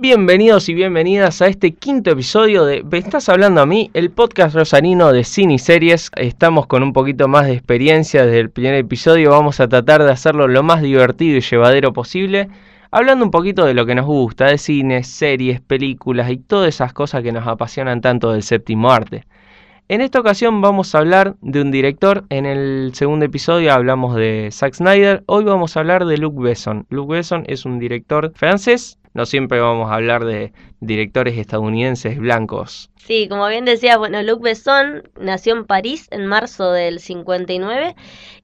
bienvenidos y bienvenidas a este quinto episodio de ¿Me estás hablando a mí? El podcast rosarino de cine y series. Estamos con un poquito más de experiencia desde el primer episodio. Vamos a tratar de hacerlo lo más divertido y llevadero posible. Hablando un poquito de lo que nos gusta, de cine, series, películas y todas esas cosas que nos apasionan tanto del séptimo arte. En esta ocasión vamos a hablar de un director. En el segundo episodio hablamos de Zack Snyder. Hoy vamos a hablar de Luc Besson. Luc Besson es un director francés. No siempre vamos a hablar de directores estadounidenses blancos. Sí, como bien decía, bueno, Luc Besson nació en París en marzo del 59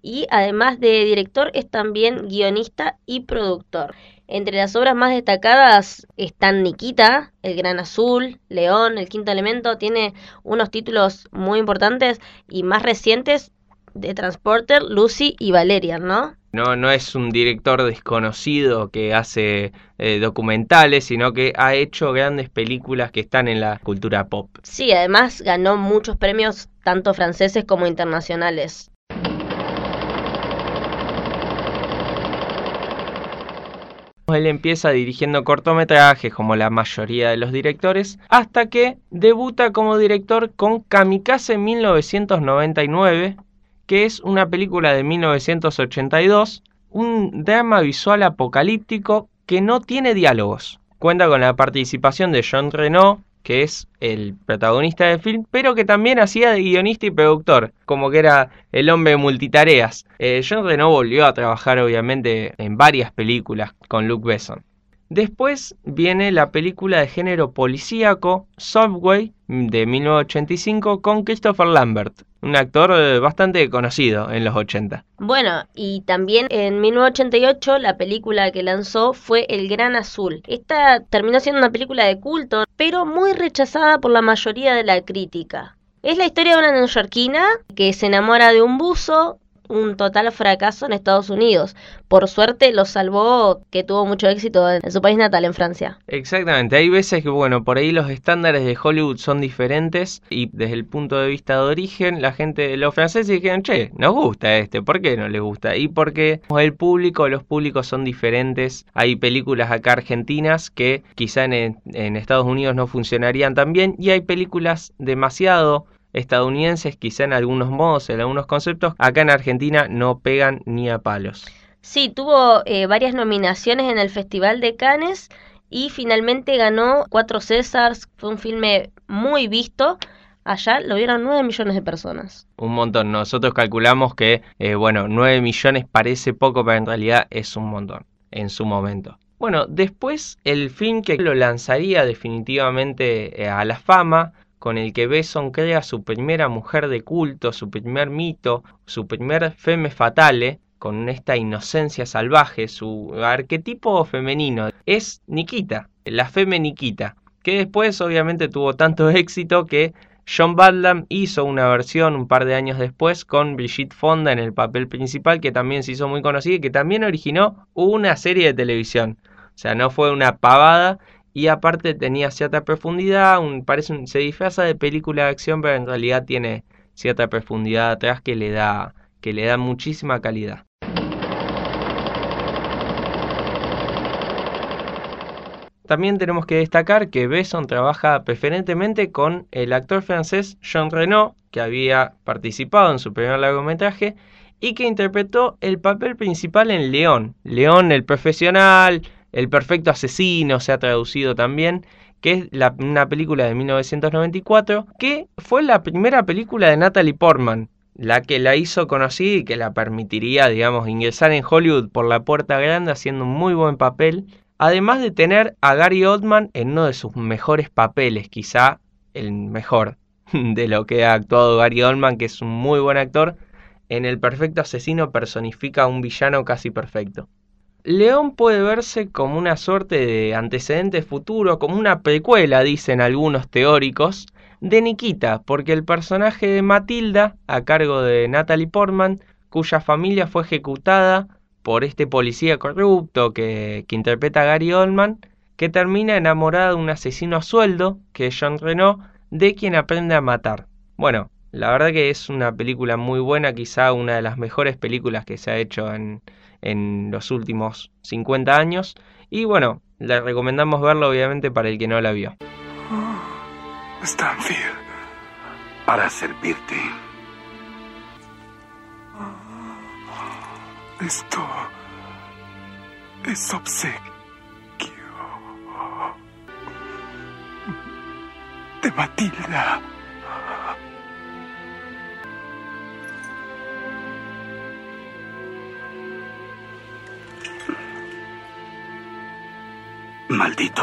y además de director es también guionista y productor. Entre las obras más destacadas están Nikita, El Gran Azul, León, El Quinto Elemento. Tiene unos títulos muy importantes y más recientes de Transporter, Lucy y Valerian, ¿no? No, no es un director desconocido que hace eh, documentales, sino que ha hecho grandes películas que están en la cultura pop. Sí, además ganó muchos premios, tanto franceses como internacionales. Él empieza dirigiendo cortometrajes como la mayoría de los directores, hasta que debuta como director con Kamikaze 1999, que es una película de 1982, un drama visual apocalíptico que no tiene diálogos. Cuenta con la participación de Jean Reno, que es el protagonista del film, pero que también hacía de guionista y productor, como que era el hombre multitareas. Eh, Jean Reno volvió a trabajar obviamente en varias películas con Luke Besson. Después viene la película de género policíaco Subway de 1985 con Christopher Lambert, un actor eh, bastante conocido en los 80. Bueno, y también en 1988 la película que lanzó fue El Gran Azul. Esta terminó siendo una película de culto, pero muy rechazada por la mayoría de la crítica. Es la historia de una neoyorquina que se enamora de un buzo un total fracaso en Estados Unidos. Por suerte lo salvó que tuvo mucho éxito en su país natal, en Francia. Exactamente, hay veces que, bueno, por ahí los estándares de Hollywood son diferentes y desde el punto de vista de origen, la gente, los franceses dijeron, che, nos gusta este, ¿por qué no les gusta? Y porque el público, los públicos son diferentes. Hay películas acá argentinas que quizá en, en Estados Unidos no funcionarían tan bien y hay películas demasiado estadounidenses, quizá en algunos modos, en algunos conceptos, acá en Argentina no pegan ni a palos. Sí, tuvo eh, varias nominaciones en el Festival de Cannes y finalmente ganó cuatro Césars. Fue un filme muy visto. Allá lo vieron 9 millones de personas. Un montón. Nosotros calculamos que, eh, bueno, 9 millones parece poco, pero en realidad es un montón en su momento. Bueno, después el film que lo lanzaría definitivamente eh, a la fama con el que Besson crea su primera mujer de culto, su primer mito, su primer femme fatale, con esta inocencia salvaje, su arquetipo femenino, es Nikita, la femme Nikita, que después obviamente tuvo tanto éxito que John Badlam hizo una versión un par de años después con Brigitte Fonda en el papel principal, que también se hizo muy conocida y que también originó una serie de televisión. O sea, no fue una pavada y aparte tenía cierta profundidad, un, parece se disfraza de película de acción, pero en realidad tiene cierta profundidad atrás que le da, que le da muchísima calidad. También tenemos que destacar que Besson trabaja preferentemente con el actor francés Jean Reno, que había participado en su primer largometraje y que interpretó el papel principal en León. León el profesional, el perfecto asesino se ha traducido también, que es una película de 1994, que fue la primera película de Natalie Portman, la que la hizo conocida y que la permitiría, digamos, ingresar en Hollywood por la puerta grande haciendo un muy buen papel, además de tener a Gary Oldman en uno de sus mejores papeles, quizá el mejor de lo que ha actuado Gary Oldman, que es un muy buen actor, en El Perfecto Asesino personifica a un villano casi perfecto. León puede verse como una suerte de antecedente futuro, como una precuela, dicen algunos teóricos, de Nikita, porque el personaje de Matilda, a cargo de Natalie Portman, cuya familia fue ejecutada por este policía corrupto que, interpreta a Gary Oldman, que termina enamorada de un asesino a sueldo, que es John Renault, de quien aprende a matar. Bueno, la verdad que es una película muy buena, quizá una de las mejores películas que se ha hecho en, en los últimos 50 años Y bueno, le recomendamos verlo obviamente para el que no la vio. Stanfield, para servirte. Esto es obsequio de Matilda. Maldito.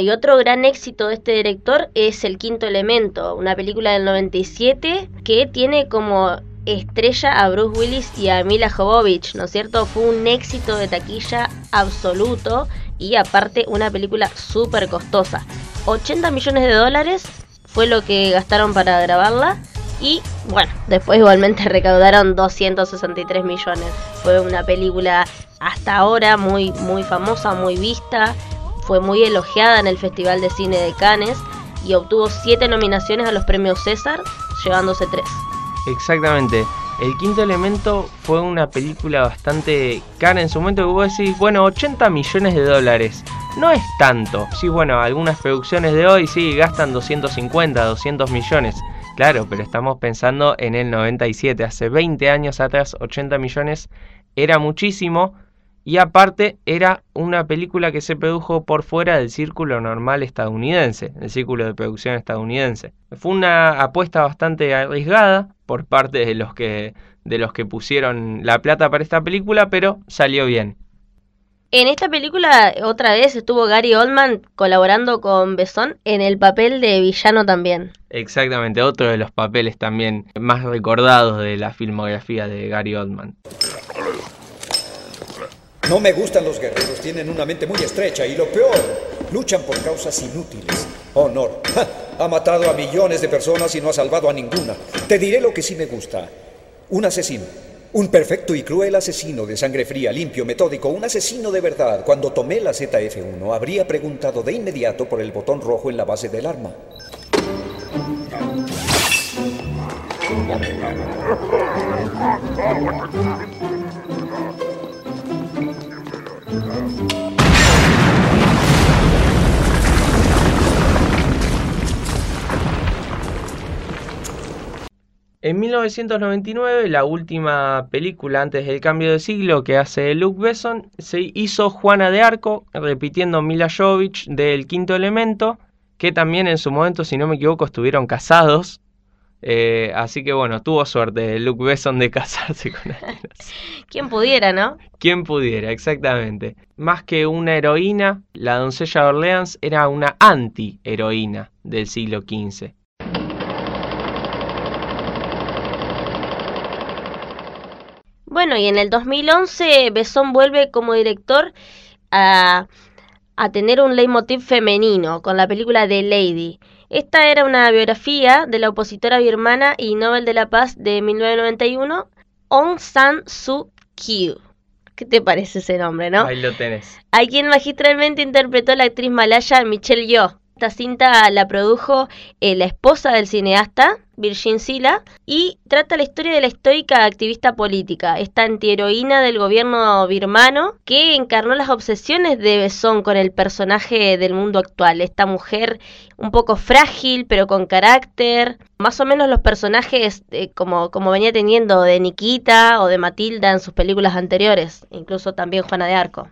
Y otro gran éxito de este director es El Quinto Elemento, una película del 97 que tiene como estrella a Bruce Willis y a Mila Jovovich, ¿no es cierto? Fue un éxito de taquilla absoluto y aparte una película súper costosa. 80 millones de dólares fue lo que gastaron para grabarla y bueno, después igualmente recaudaron 263 millones. Fue una película hasta ahora muy, muy famosa, muy vista. Fue muy elogiada en el Festival de Cine de Cannes y obtuvo 7 nominaciones a los premios César, llevándose 3. Exactamente. El quinto elemento fue una película bastante cara en su momento que vos decís, bueno, 80 millones de dólares. No es tanto. Sí, bueno, algunas producciones de hoy sí gastan 250, 200 millones. Claro, pero estamos pensando en el 97, hace 20 años atrás, 80 millones era muchísimo y aparte era una película que se produjo por fuera del círculo normal estadounidense, el círculo de producción estadounidense. Fue una apuesta bastante arriesgada por parte de los que de los que pusieron la plata para esta película, pero salió bien. En esta película otra vez estuvo Gary Oldman colaborando con Besson en el papel de villano también. Exactamente, otro de los papeles también más recordados de la filmografía de Gary Oldman. No me gustan los guerreros, tienen una mente muy estrecha y lo peor, luchan por causas inútiles. Honor, ha matado a millones de personas y no ha salvado a ninguna. Te diré lo que sí me gusta. Un asesino un perfecto y cruel asesino de sangre fría, limpio, metódico, un asesino de verdad. Cuando tomé la ZF-1, habría preguntado de inmediato por el botón rojo en la base del arma. En 1999, la última película antes del cambio de siglo que hace Luke Besson, se hizo Juana de Arco, repitiendo Mila Jovovich del Quinto Elemento, que también en su momento, si no me equivoco, estuvieron casados. Eh, así que bueno, tuvo suerte Luke Besson de casarse con alguien ¿Quién pudiera, no? ¿Quién pudiera, exactamente. Más que una heroína, la doncella de Orleans era una anti-heroína del siglo XV. Bueno, y en el 2011 Besón vuelve como director a, a tener un leitmotiv femenino con la película The Lady. Esta era una biografía de la opositora birmana y Nobel de la Paz de 1991, Aung San Suu Kyi. ¿Qué te parece ese nombre, no? Ahí lo tenés. A quien magistralmente interpretó la actriz malaya Michelle Yeoh. Esta cinta la produjo eh, la esposa del cineasta, Virgin Sila, y trata la historia de la estoica activista política, esta antiheroína del gobierno birmano que encarnó las obsesiones de Besón con el personaje del mundo actual, esta mujer un poco frágil pero con carácter, más o menos los personajes eh, como, como venía teniendo de Nikita o de Matilda en sus películas anteriores, incluso también Juana de Arco.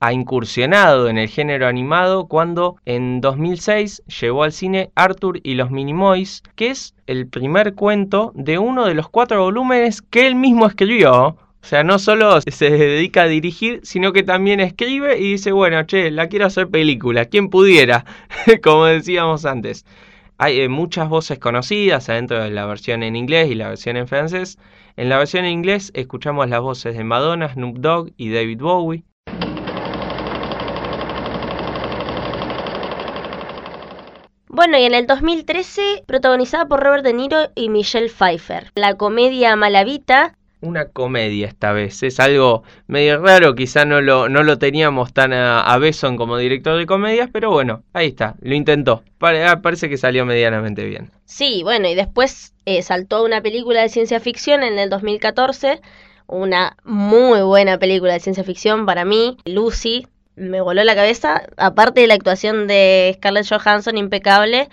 Ha incursionado en el género animado cuando en 2006 llevó al cine Arthur y los Minimoys, que es el primer cuento de uno de los cuatro volúmenes que él mismo escribió. O sea, no solo se dedica a dirigir, sino que también escribe y dice, bueno, che, la quiero hacer película, ¿quién pudiera? Como decíamos antes. Hay eh, muchas voces conocidas adentro de la versión en inglés y la versión en francés. En la versión en inglés escuchamos las voces de Madonna, Snoop Dogg y David Bowie. Bueno, y en el 2013, protagonizada por Robert De Niro y Michelle Pfeiffer. La comedia Malavita una comedia esta vez. Es algo medio raro, quizá no lo, no lo teníamos tan a, a Besson como director de comedias, pero bueno, ahí está, lo intentó. Ah, parece que salió medianamente bien. Sí, bueno, y después eh, saltó una película de ciencia ficción en el 2014, una muy buena película de ciencia ficción para mí, Lucy, me voló la cabeza, aparte de la actuación de Scarlett Johansson impecable,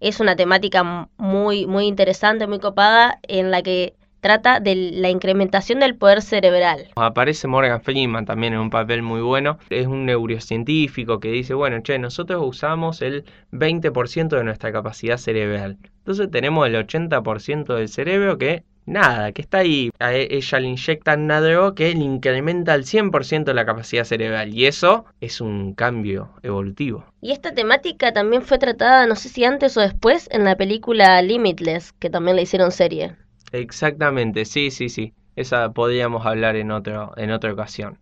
es una temática muy, muy interesante, muy copada, en la que trata de la incrementación del poder cerebral. Aparece Morgan Freeman también en un papel muy bueno. Es un neurocientífico que dice, bueno, che, nosotros usamos el 20% de nuestra capacidad cerebral. Entonces tenemos el 80% del cerebro que nada, que está ahí. A e, ella le inyectan una droga que le incrementa al 100% la capacidad cerebral. Y eso es un cambio evolutivo. Y esta temática también fue tratada, no sé si antes o después, en la película Limitless, que también le hicieron serie. Exactamente, sí, sí, sí. Esa podríamos hablar en, otro, en otra ocasión.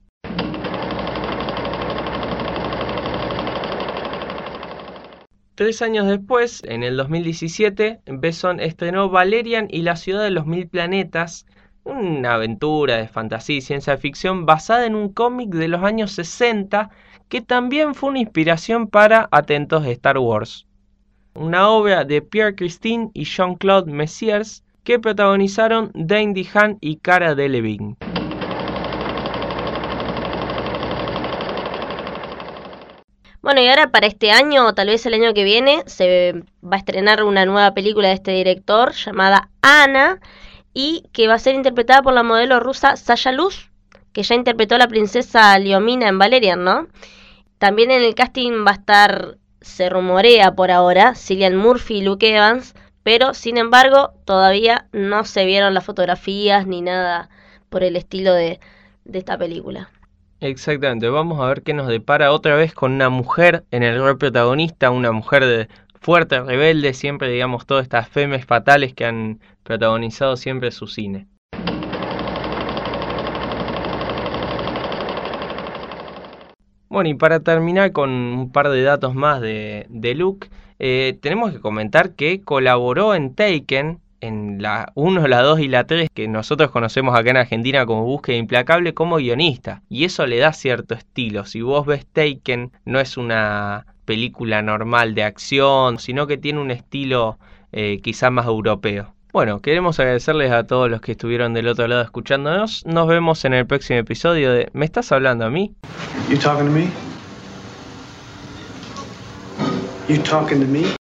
Tres años después, en el 2017, Besson estrenó Valerian y la ciudad de los mil planetas, una aventura de fantasía y ciencia ficción basada en un cómic de los años 60 que también fue una inspiración para Atentos de Star Wars. Una obra de Pierre Christine y Jean-Claude Messiers que protagonizaron Dane DeHaan y Cara Delevingne. Bueno, y ahora para este año, o tal vez el año que viene, se va a estrenar una nueva película de este director llamada Ana y que va a ser interpretada por la modelo rusa Sasha Luz, que ya interpretó a la princesa Liomina en Valerian, ¿no? También en el casting va a estar, se rumorea por ahora, Cillian Murphy y Luke Evans, pero sin embargo todavía no se vieron las fotografías ni nada por el estilo de, de esta película. Exactamente, vamos a ver qué nos depara otra vez con una mujer en el rol protagonista, una mujer de fuerte, rebelde, siempre digamos todas estas femes fatales que han protagonizado siempre su cine. Bueno, y para terminar con un par de datos más de, de Luke, eh, tenemos que comentar que colaboró en Taken, en la 1, la 2 y la 3, que nosotros conocemos acá en Argentina como Búsqueda Implacable, como guionista. Y eso le da cierto estilo. Si vos ves Taken, no es una película normal de acción, sino que tiene un estilo eh, quizá más europeo. Bueno, queremos agradecerles a todos los que estuvieron del otro lado escuchándonos. Nos vemos en el próximo episodio de ¿Me estás hablando a mí?